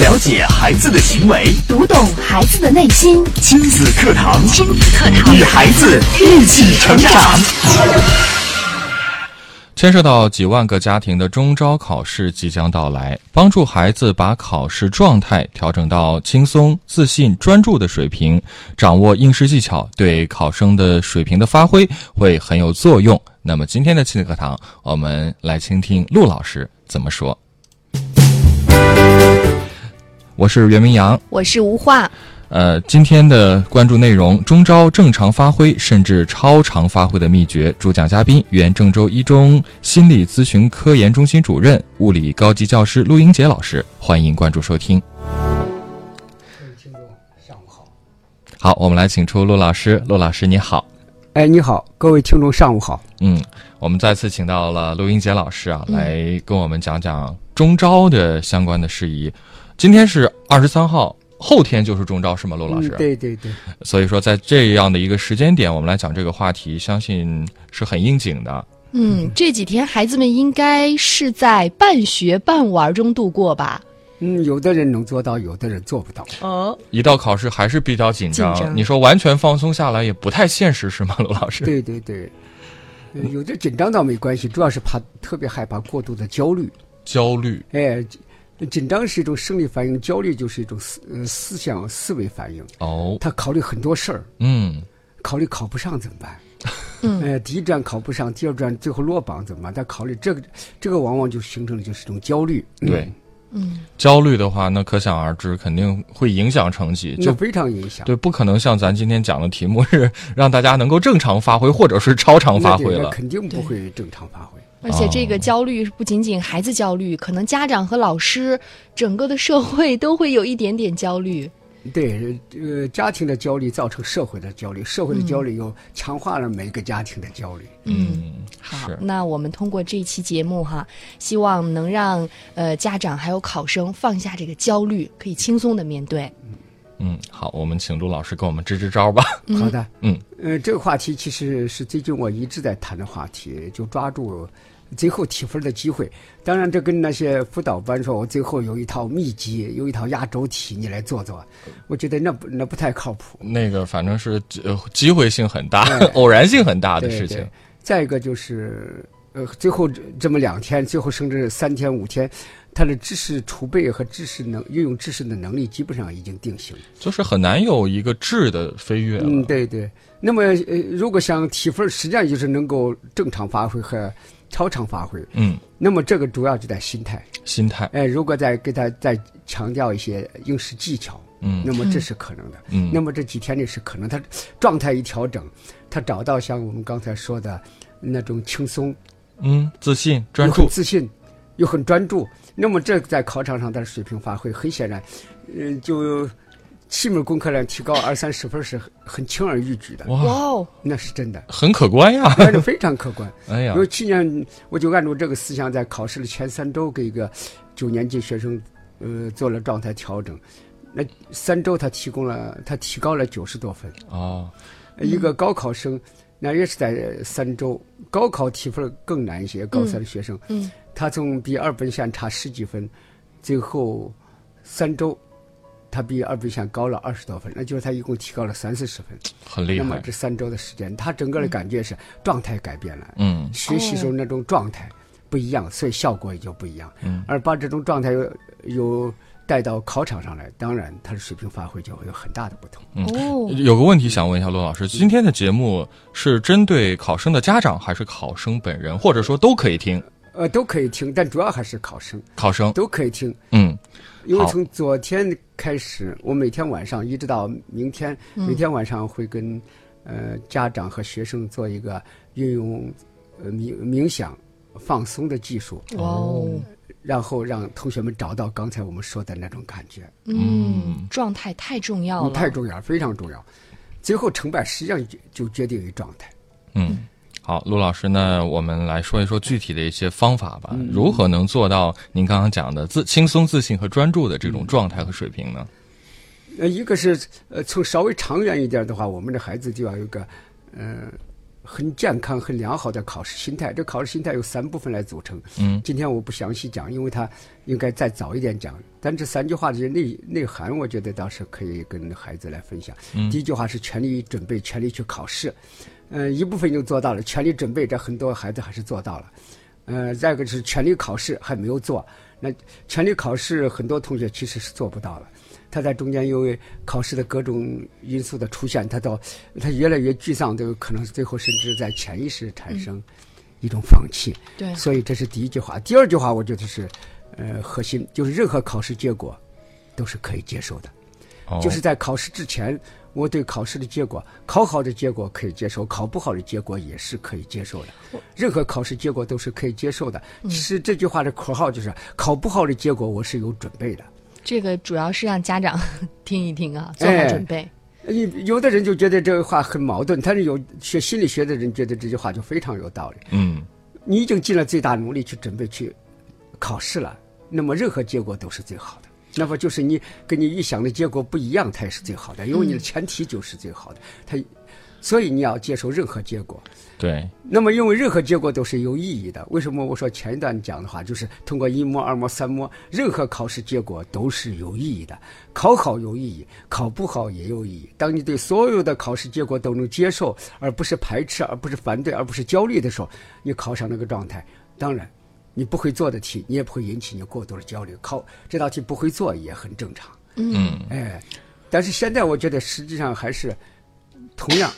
了解孩子的行为，读懂孩子的内心。亲子课堂，亲子课堂，与孩子一起成长。牵涉到几万个家庭的中招考试即将到来，帮助孩子把考试状态调整到轻松、自信、专注的水平，掌握应试技巧，对考生的水平的发挥会很有作用。那么今天的亲子课堂，我们来倾听陆老师怎么说。我是袁明阳，我是吴化。呃，今天的关注内容：中招正常发挥甚至超常发挥的秘诀。主讲嘉宾：原郑州一中心理咨询科研中心主任、物理高级教师陆英杰老师。欢迎关注收听。各位听众，上午好。好，我们来请出陆老师。陆老师，你好。哎，你好，各位听众，上午好。嗯，我们再次请到了陆英杰老师啊，来跟我们讲讲中招的相关的事宜。今天是二十三号。后天就是中招是吗，陆老师？对对对。所以说，在这样的一个时间点，我们来讲这个话题，相信是很应景的。嗯，这几天孩子们应该是在半学半玩中度过吧？嗯，有的人能做到，有的人做不到。哦，一到考试还是比较紧张。紧张你说完全放松下来也不太现实，是吗，罗老师？对对对，呃有的紧张倒没关系，主要是怕特别害怕过度的焦虑。焦虑。哎，紧张是一种生理反应，焦虑就是一种思呃思想思维反应。哦，他考虑很多事儿，嗯，考虑考不上怎么办？嗯呃，第一站考不上，第二站最后落榜怎么办？他考虑这个，这个往往就形成了就是一种焦虑。对，嗯，焦虑的话，那可想而知，肯定会影响成绩，就非常影响。对，不可能像咱今天讲的题目是让大家能够正常发挥，或者是超常发挥了。肯定不会正常发挥。而且这哦个焦虑不仅仅孩子焦虑，可能家长和老师，整个的社会都会有一点点焦虑。对，呃，家庭的焦虑造成社会的焦虑，社会的焦虑又强化了每一个家庭的焦虑。嗯，好，那我们通过这一期节目哈，希望能让呃家长还有考生放下这个焦虑，可以轻松的面对。嗯，好，我们请陆老师给我们支支招吧。好的，嗯，呃，这个话题其实是最近我一直在谈的话题，就抓住最后提分的机会。当然，这跟那些辅导班说，我最后有一套秘籍，有一套压轴题，你来做做，我觉得那不那不太靠谱。那个反正是呃机会性很大哎，偶然性很大的事情对。再一个就是，呃，最后这这么两天，最后甚至三天五天，他的知识储备和知识能运用知识的能力基本上已经定型。就是很难有一个质的飞跃。嗯，对对。那么，呃，如果想提分，实际上就是能够正常发挥和超常发挥。嗯，那么这个主要就在心态。心态，哎，如果再给他再强调一些应试技巧，嗯那么这是可能的。嗯那么这几天里是可能，他状态一调整，他找到像我们刚才说的那种轻松、嗯，自信、专注，自信，又很专注。那么这在考场上他的水平发挥，很显然，嗯、就七门功课量提高 二三十分是很很轻而易举的，哇哇，哦，那是真的，很可观呀！那是非常可观。哎呀因，为去年我就按照这个思想，在考试的前三周给一个九年级学生，呃，做了状态调整。那三周他提供了，他提高了九十多分。哦，一个高考生，那也是在三周，高考提分更难一些。高三的学生，嗯，他从比二本线差十几分，最后三周，他比二本线高了二十多分，那就是他一共提高了三四十分。很厉害。那么这三周的时间，他整个的感觉是状态改变了。嗯学习时候那种状态不一样，所以效果也就不一样。嗯，而把这种状态有有带到考场上来，当然他的水平发挥就会有很大的不同。哦，有个问题想问一下罗老师，今天的节目是针对考生的家长，还是考生本人，或者说都可以听？呃，都可以听，但主要还是考生。考生，都可以听，嗯因为从昨天开始，我每天晚上一直到明天，每天晚上会跟呃家长和学生做一个运用呃冥冥想放松的技术，哇哦，然后让同学们找到刚才我们说的那种感觉。嗯，状态太重要了，嗯，太重要，非常重要。最后成败实际上就就决定于状态。嗯。好，陆老师，那我们来说一说具体的一些方法吧。如何能做到您刚刚讲的自轻松、自信和专注的这种状态和水平呢？呃，一个是呃，从稍微长远一点的话，我们的孩子就要有个呃很健康、很良好的考试心态。这考试心态有三部分来组成。嗯，今天我不详细讲，因为它应该再早一点讲。但这三句话的内内涵，我觉得倒是可以跟孩子来分享。嗯第一句话是全力准备，全力去考试。嗯、一部分就做到了，全力准备，这很多孩子还是做到了。呃，再一个是全力考试还没有做，那全力考试很多同学其实是做不到了。他在中间因为考试的各种因素的出现，他到他越来越沮丧，都有可能最后甚至在潜意识产生一种放弃。对，所以这是第一句话。第二句话，我觉得是呃核心，就是任何考试结果都是可以接受的。哦就是在考试之前，我对考试的结果，考好的结果可以接受，考不好的结果也是可以接受的。任何考试结果都是可以接受的。其实这句话的口号就是：考不好的结果，我是有准备的。这个主要是让家长 听一听啊，做好准备。有有的人就觉得这个话很矛盾，但是有学心理学的人觉得这句话就非常有道理。嗯你已经尽了最大努力去准备去考试了，那么任何结果都是最好的。那么就是你跟你预想的结果不一样，它也是最好的，因为你的前提就是最好的。它，所以你要接受任何结果。对，那么，因为任何结果都是有意义的。为什么我说前一段讲的话，就是通过一模、二模、三模，任何考试结果都是有意义的。考好有意义，考不好也有意义。当你对所有的考试结果都能接受，而不是排斥，而不是反对，而不是焦虑的时候，你考上那个状态，当然，你不会做的题，你也不会引起你过多的焦虑。考这道题不会做也很正常。嗯哎，但是现在我觉得实际上还是同样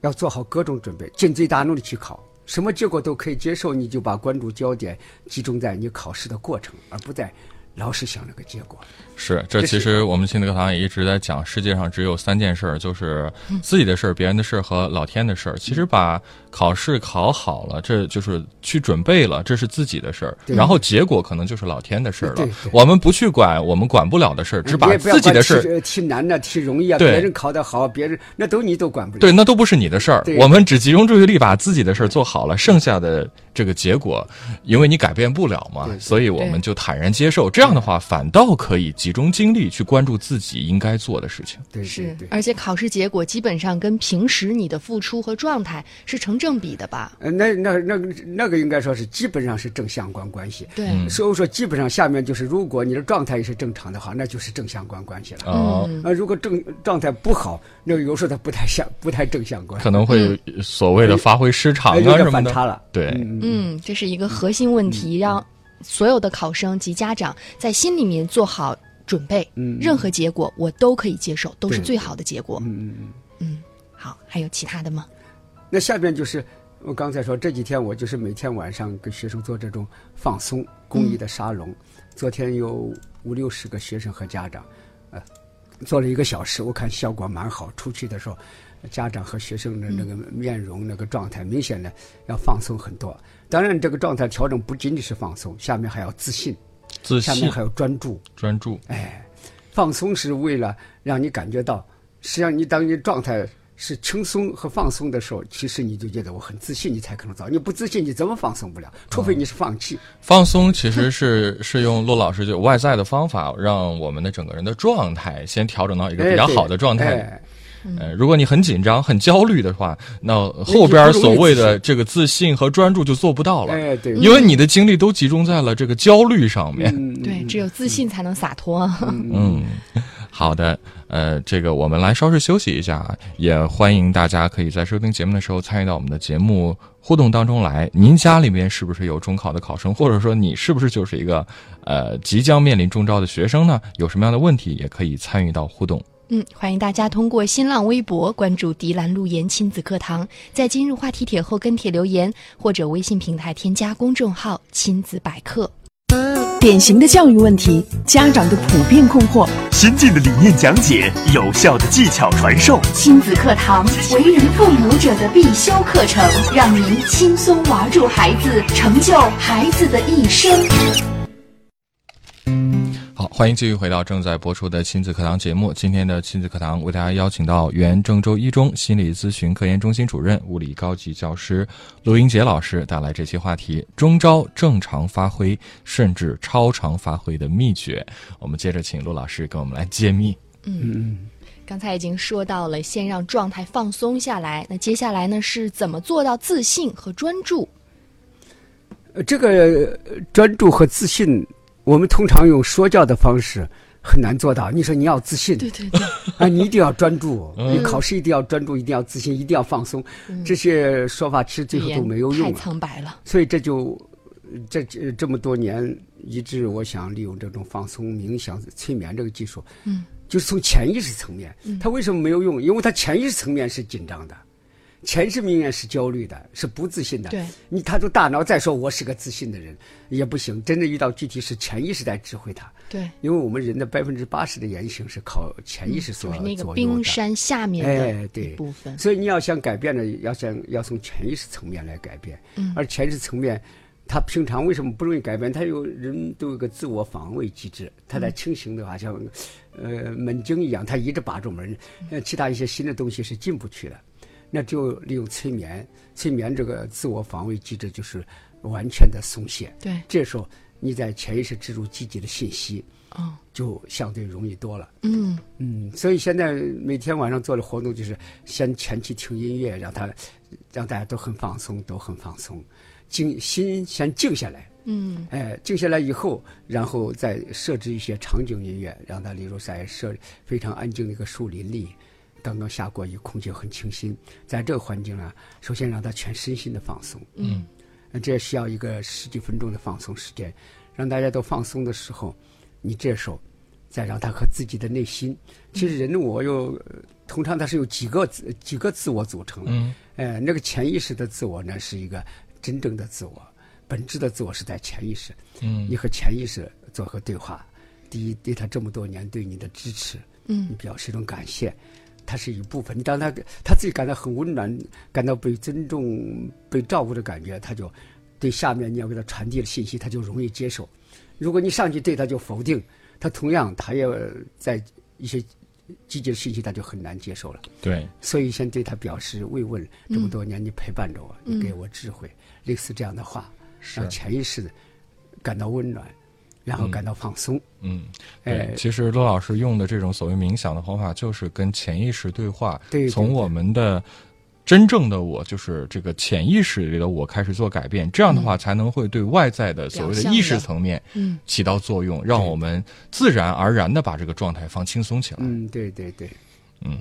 要做好各种准备，尽最大努力去考，什么结果都可以接受，你就把关注焦点集中在你考试的过程，而不在老是想那个结果。是，这其实我们亲子课堂也一直在讲，世界上只有三件事儿，就是自己的事儿、别人的事儿和老天的事儿。其实把考试考好了，这就是去准备了，这是自己的事儿。然后结果可能就是老天的事儿了。我们不去管我们管不了的事儿，只把自己的事儿。题难的、题容易啊，别人考得好，别人那都你都管不了。对，那都不是你的事儿。我们只集中注意力把自己的事儿做好了，剩下的这个结果，因为你改变不了嘛所以我们就坦然接受。这样的话，反倒可以集中精力去关注自己应该做的事情。对对是对，。而且考试结果基本上跟平时你的付出和状态是成正比的吧？呃，那那那那个应该说是基本上是正相关关系。对，嗯所以说，基本上下面就是，如果你的状态也是正常的话，那就是正相关关系了。哦，嗯呃，如果正状态不好，那个有时候它不太相不太正相关，可能会所谓的发挥失常哎有点啊什么的。反差了。对，嗯，嗯，这是一个核心问题，让所有的考生及家长在心里面做好准备。嗯任何结果我都可以接受，都是最好的结果。嗯嗯嗯。嗯，好，还有其他的吗？那下边就是我刚才说，这几天我就是每天晚上给学生做这种放松公益的沙龙。昨天有五六十个学生和家长，呃，做了一个小时，我看效果蛮好。出去的时候，家长和学生的那个面容、那个状态，明显的要放松很多。当然，这个状态调整不仅仅是放松，下面还要自信，自信下面、还要专注。专注。哎，放松是为了让你感觉到，实际上你当你状态是轻松和放松的时候，其实你就觉得我很自信，你才可能做。你不自信，你怎么放松不了？除非你是放弃。放松其实是 是用陆老师就外在的方法，让我们的整个人的状态先调整到一个比较哎好的状态。哎呃，如果你很紧张、很焦虑的话，那后边所谓的这个自信和专注就做不到了，哎，对，因为你的精力都集中在了这个焦虑上面。嗯，对，只有自信才能洒脱。嗯，好的，呃，这个我们来稍事休息一下啊，也欢迎大家可以在收听节目的时候参与到我们的节目互动当中来。您家里面是不是有中考的考生，或者说你是不是就是一个呃即将面临中招的学生呢？有什么样的问题也可以参与到互动。嗯，欢迎大家通过新浪微博关注“迪兰路言亲子课堂”，在今日话题帖后跟帖留言，或者微信平台添加公众号“亲子百科典型的教育问题，家长的普遍困惑，先进的理念讲解，有效的技巧传授。亲子课堂，为人父母者的必修课程，让您轻松玩住孩子，成就孩子的一生。好，欢迎继续回到正在播出的亲子课堂节目。今天的亲子课堂为大家邀请到原郑州一中心理咨询科研中心主任、物理高级教师陆英杰老师带来这期话题：中招正常发挥甚至超常发挥的秘诀。我们接着请陆老师跟我们来揭秘。嗯，刚才已经说到了，先让状态放松下来。那接下来呢，是怎么做到自信和专注？呃这个呃专注和自信，我们通常用说教的方式很难做到。你说你要自信，对对对，啊，你一定要专注，你考试一定要专注，一定要自信，一定要放松。这些说法其实最后都没有用太了。苍白了。所以这就这这这么多年，一直我想利用这种放松、冥想、催眠这个技术，嗯，就是从潜意识层面，它为什么没有用？因为它潜意识层面是紧张的，潜意识层面是焦虑的，是不自信的。对，你他说大脑再说我是个自信的人也不行，真的遇到具体是潜意识在指挥他。对，因为我们人的百分之八十的言行是靠潜意识所就是那个。冰山下面的部分。所以你要想改变呢，要想要从潜意识层面来改变。嗯而潜意识层面，他平常为什么不容易改变？他有人都有个自我防卫机制，他在清醒的话像，呃门精一样，他一直把住门，呃其他一些新的东西是进不去的。那就利用催眠，催眠这个自我防卫机制就是完全的松懈。对，这时候你在潜意识植入积极的信息，哦，就相对容易多了。嗯，嗯，所以现在每天晚上做的活动就是先前期听音乐，让他让大家都很放松，都很放松，静心先静下来。嗯，哎，静下来以后，然后再设置一些场景音乐，让他例如在设非常安静的一个树林里，刚刚下过雨，空气很清新，在这个环境呢，首先让他全身心的放松。嗯，这需要一个十几分钟的放松时间，让大家都放松的时候，你这时候再让他和自己的内心，其实人我有，呃通常他是由几个自几个自我组成的，嗯，哎，那个潜意识的自我呢是一个真正的自我，本质的自我是在潜意识，嗯。你和潜意识做个对话，第一，对他这么多年对你的支持，嗯。你表示一种感谢，他是一部分。你当他他自己感到很温暖，感到被尊重、被照顾的感觉，他就对下面你要给他传递的信息，他就容易接受。如果你上去对他就否定，他同样他也在一些积极的信息，他就很难接受了。对，所以先对他表示慰问，这么多年你陪伴着我，嗯你给我智慧，类似这样的话，让潜意识的感到温暖，然后感到放松。嗯，哎对，其实罗老师用的这种所谓冥想的方法，就是跟潜意识对话，对对对从我们的真正的我，就是这个潜意识里的我开始做改变，这样的话才能会对外在的所谓的意识层面嗯起到作用，让我们自然而然的把这个状态放轻松起来。嗯，对对对。嗯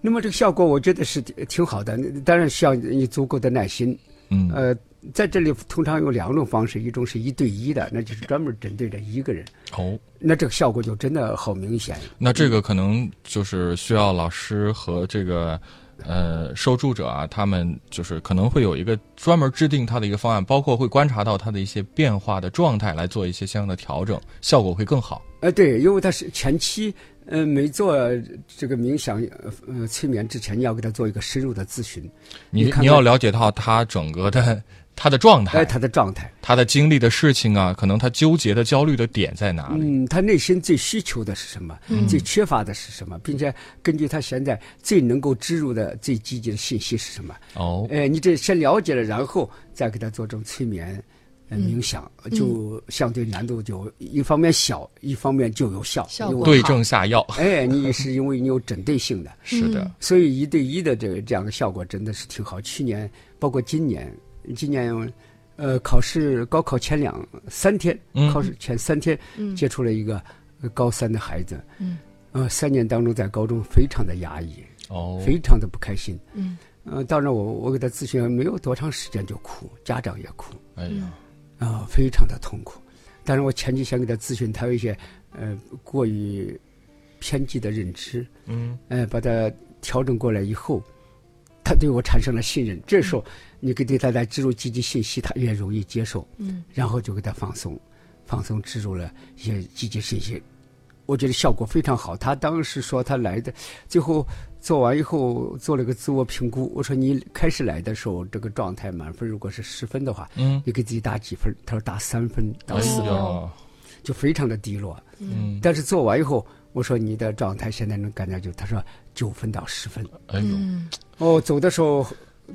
那么这个效果，我觉得是挺挺好的。当然需要你足够的耐心。嗯呃，在这里通常有两种方式，一种是一对一的，那就是专门针对着一个人，哦，那这个效果就真的好明显。那这个可能就是需要老师和这个呃受助者啊，他们就是可能会有一个专门制定他的一个方案，包括会观察到他的一些变化的状态，来做一些相应的调整，效果会更好。呃，对，因为他是前期，呃，没做这个冥想呃呃催眠之前，你要给他做一个深入的咨询，你你要了解到他整个的他的状态，哎，他的状态，他的经历的事情啊，可能他纠结的、焦虑的点在哪里？嗯，他内心最需求的是什么？嗯最缺乏的是什么？并且根据他现在最能够植入的最积极的信息是什么？哦，哎，你这先了解了，然后再给他做这种催眠、呃、冥想，就相对难度就一方面小，一方面就有效。效果对症下药。哎，你是因为你有针对性的，是的，所以一对一的这个这样的效果真的是挺好。去年包括今年，今年呃考试高考前两三天，嗯。考试前三天、接触了一个呃高三的孩子，嗯，呃三年当中在高中非常的压抑，哦，非常的不开心，嗯，呃，当然我我给他咨询没有多长时间就哭，家长也哭，哎呀，啊、非常的痛苦。但是我前几天给他咨询，他有一些呃过于偏激的认知，嗯，呃，把他调整过来以后，他对我产生了信任。这时候你给对他来植入积极信息，他也容易接受，嗯，然后就给他放松，放松植入了一些积极信息。我觉得效果非常好。他当时说他来的，最后做完以后做了个自我评估。我说你开始来的时候这个状态满分如果是十分的话，嗯，你给自己打几分？他说打三分到哎四分，呀，就非常的低落。嗯，但是做完以后，我说你的状态现在能感觉就，他说九分到十分。哎呦，嗯哦，走的时候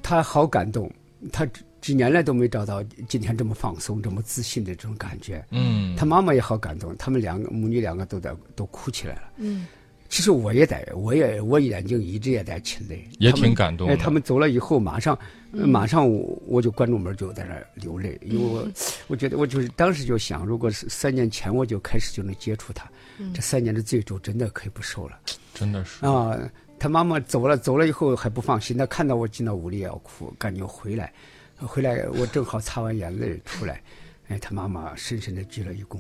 他好感动，他几几年来都没找到今天这么放松、这么自信的这种感觉。嗯，他妈妈也好感动，他们两个母女两个都在都哭起来了。嗯。其实我也在，我也我眼睛一直也在噙泪，也挺感动哎，他们走了以后，马上、呃马上我我就关住门就在那流泪，因为我我觉得我就是当时就想，如果是三年前我就开始就能接触他，这三年的罪就真的可以不受了。真的是。啊。他妈妈走了，走了以后还不放心，他看到我进到屋里也要哭，赶紧回来，回来我正好擦完眼泪出来，哎，他妈妈深深的鞠了一躬。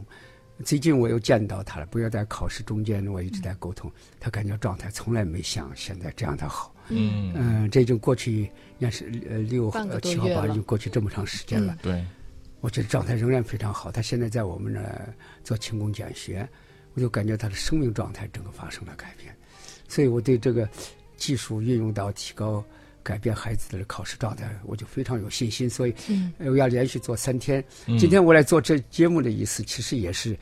最近我又见到他了，不要在考试中间，我一直在沟通，他感觉状态从来没像现在这样的好。嗯，嗯，这已经过去，应该是呃六七号八，已经过去这么长时间了。对，我觉得状态仍然非常好。他现在在我们那儿做勤工俭学，我就感觉他的生命状态整个发生了改变。所以我对这个技术运用到提高、改变孩子的考试状态，我就非常有信心。所以，呃我要连续做三天。今天我来做这节目的意思，其实也是，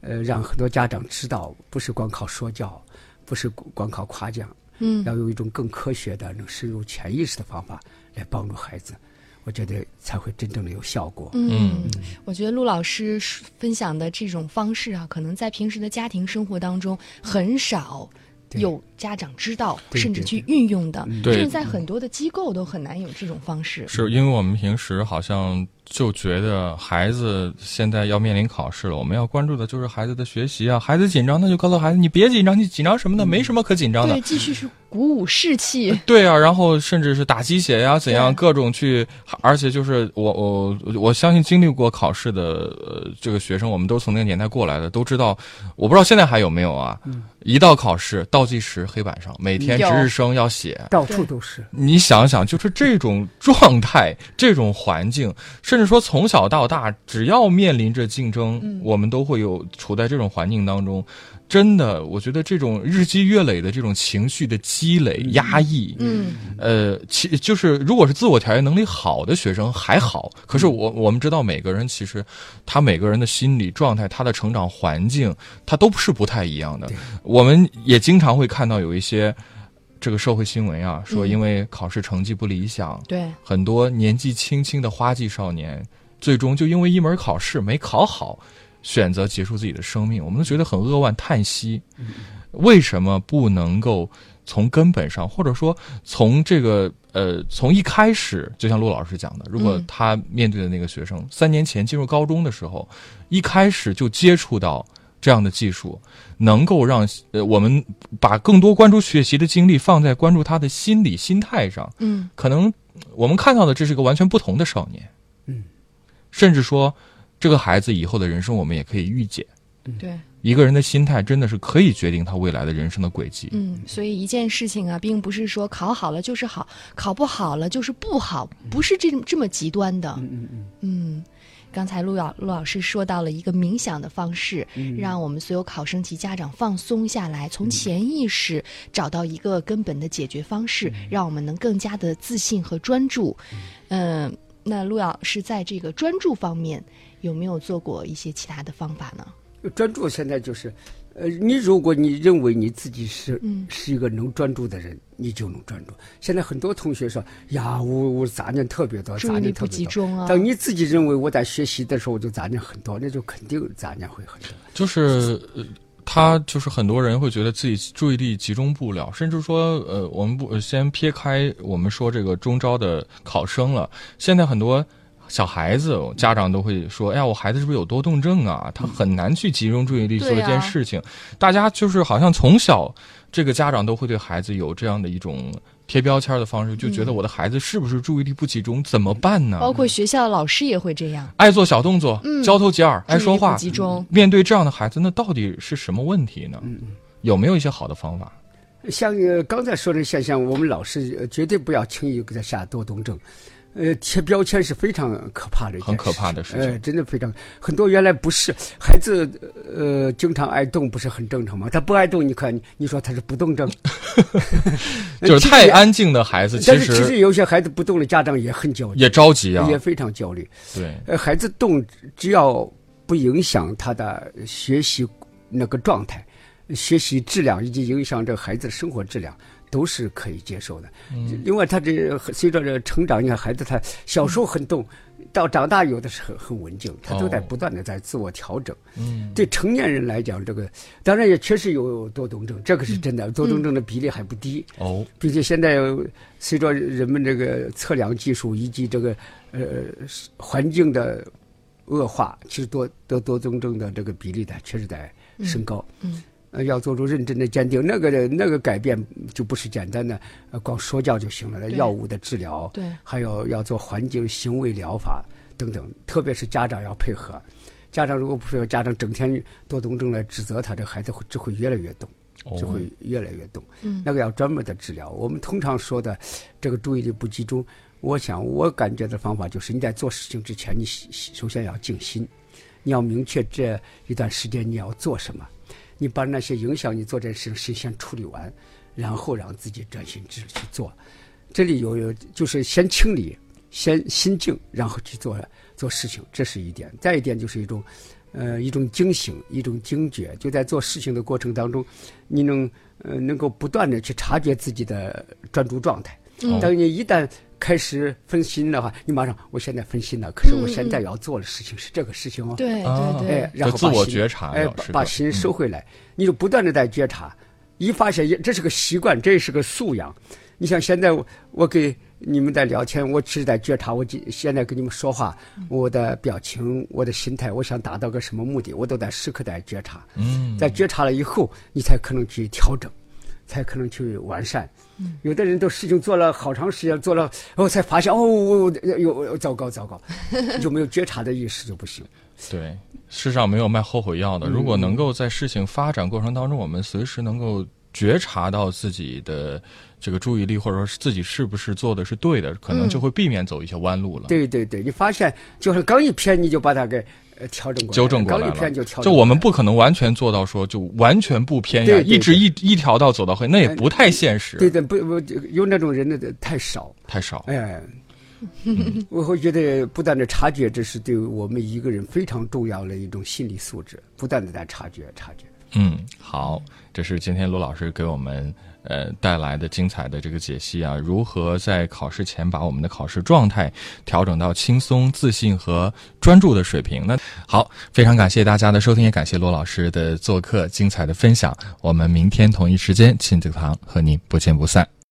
呃，让很多家长知道，不是光靠说教，不是光靠夸奖，嗯，要用一种更科学的、能深入潜意识的方法来帮助孩子，我觉得才会真正的有效果。嗯，我觉得陆老师分享的这种方式啊，可能在平时的家庭生活当中很少对有家长知道，甚至去运用的，对甚至在很多的机构都很难有这种方式。是因为我们平时好像就觉得孩子现在要面临考试了，我们要关注的就是孩子的学习啊。孩子紧张，那就告诉孩子你别紧张，你紧张什么呢？没什么可紧张的对，。继续是鼓舞士气。对啊，然后甚至是打鸡血呀，怎样各种去，而且就是我我我相信经历过考试的呃这个学生，我们都从那个年代过来的，都知道，我不知道现在还有没有啊？一到考试倒计时黑板上，每天值日生要写，到处都是。你想想，就是这种状态、这种环境，甚至说从小到大，只要面临着竞争，嗯我们都会有处在这种环境当中。真的，我觉得这种日积月累的这种情绪的积累、压抑，嗯，呃，其就是如果是自我调节能力好的学生还好，可是我我们知道每个人其实他每个人的心理状态、他的成长环境，他都是不太一样的。我们也经常会看到有一些这个社会新闻啊，说因为考试成绩不理想，对，很多年纪轻轻的花季少年，最终就因为一门考试没考好，选择结束自己的生命，我们都觉得很扼腕叹息。为什么不能够从根本上，或者说从这个呃，从一开始，就像陆老师讲的，如果嗯。他面对的那个学生、三年前进入高中的时候，一开始就接触到这样的技术，能够让呃我们把更多关注学习的精力放在关注他的心理心态上，嗯，可能我们看到的这是一个完全不同的少年，嗯，甚至说这个孩子以后的人生，我们也可以预见。对，一个人的心态真的是可以决定他未来的人生的轨迹。嗯，所以一件事情啊，并不是说考好了就是好，考不好了就是不好，不是这这么极端的。嗯嗯嗯，嗯，刚才陆老陆老师说到了一个冥想的方式，嗯让我们所有考生及家长放松下来，从潜意识找到一个根本的解决方式，嗯让我们能更加的自信和专注。嗯、那陆老师在这个专注方面有没有做过一些其他的方法呢？专注现在就是，呃，你如果你认为你自己是、嗯是一个能专注的人，你就能专注。现在很多同学说呀，我我杂念特别多，杂注意力不念特别多。集中啊。当你自己认为我在学习的时候，我就杂念很多，那就肯定杂念会很多。就是呃他就是很多人会觉得自己注意力集中不了，甚至说，呃，我们不呃先撇开我们说这个中招的考生了，现在很多。小孩子，家长都会说：“哎呀，我孩子是不是有多动症啊？他很难去集中注意力做一件事情。大家就是好像从小，这个家长都会对孩子有这样的一种贴标签的方式，就觉得我的孩子是不是注意力不集中？怎么办呢？包括学校的老师也会这样，爱做小动作，嗯交头接耳，爱说话，集中。面对这样的孩子，那到底是什么问题呢？嗯有没有一些好的方法？像呃刚才说的现象，我们老师呃绝对不要轻易给他下多动症。呃，贴标签是非常可怕的一件很可怕的事情呃，真的非常很多原来不是孩子，呃，经常爱动不是很正常吗？他不爱动，你看，你说他是不动症，就是太安静的孩子，但是其实实有些孩子不动了，家长也很焦虑，也着急啊。也非常焦虑。对，呃，孩子动只要不影响他的学习那个状态、学习质量，以及影响这个孩子的生活质量，都是可以接受的。另外，他这随着这成长，你看孩子他小时候很动，到长大有的是很很文静，他都在哦不断的在自我调整。嗯，对成年人来讲，这个当然也确实有多动症，这个是真的，多动症的比例还不低。哦，并且现在随着人们这个测量技术以及这个呃环境的恶化，其实多得多动症的这个比例呢，确实在升高。嗯呃，要做出认真的鉴定，那个那个改变就不是简单的呃光说教就行了，对药物的治疗，对还有要做环境行为疗法等等，特别是家长要配合。家长如果不配合，家长整天多动症来指责他，这孩子会只会越来越动。哦只会越来越动。嗯那个要专门的治疗。我们通常说的这个注意力不集中，我想我感觉的方法就是你在做事情之前，你首首先要静心，你要明确这一段时间你要做什么，你把那些影响你做这事情先处理完，然后让自己专心致志去做。这里有有就是先清理，先心静，然后去做做事情，这是一点。再一点就是一种，呃，一种警醒，一种警觉，就在做事情的过程当中，你能呃能够不断的去察觉自己的专注状态。嗯当你一旦开始分心的话，你马上我现在分心了，可是我现在要做的事情是这个事情哦。对啊对对哎，，然后自我把心觉察哎，把把心嗯收回来，你就不断的在觉察，一发现这是个习惯，这是个素养。你像现在我我给你们在聊天，我只是在觉察，我今现在跟你们说话，我的表情、我的心态，我想达到个什么目的，我都在时刻在觉察。嗯，在觉察了以后，你才可能去调整，才可能去完善。有的人都事情做了好长时间，做了，然后才发现哦，我有糟糕糟糕，你就没有觉察的意识就不行。对，世上没有卖后悔药的。如果能够在事情发展过程当中，我们随时能够觉察到自己的这个注意力，或者说是自己是不是做的是对的，可能就会避免走一些弯路了。对对对，你发现就是刚一偏，你就把它给呃调整过来，纠正过来了，就我们不可能完全做到说就完全不偏呀，对对一直一一条道走到黑，那也不太现实，对对不不有那种人的太少，太少。哎。我会觉得不断的察觉，这是对我们一个人非常重要的一种心理素质，不断的在察觉察觉。嗯，好，这是今天罗老师给我们呃带来的精彩的这个解析啊，如何在考试前把我们的考试状态调整到轻松、自信和专注的水平。呢好，非常感谢大家的收听，也感谢罗老师的做客，精彩的分享。我们明天同一时间亲子堂和您不见不散。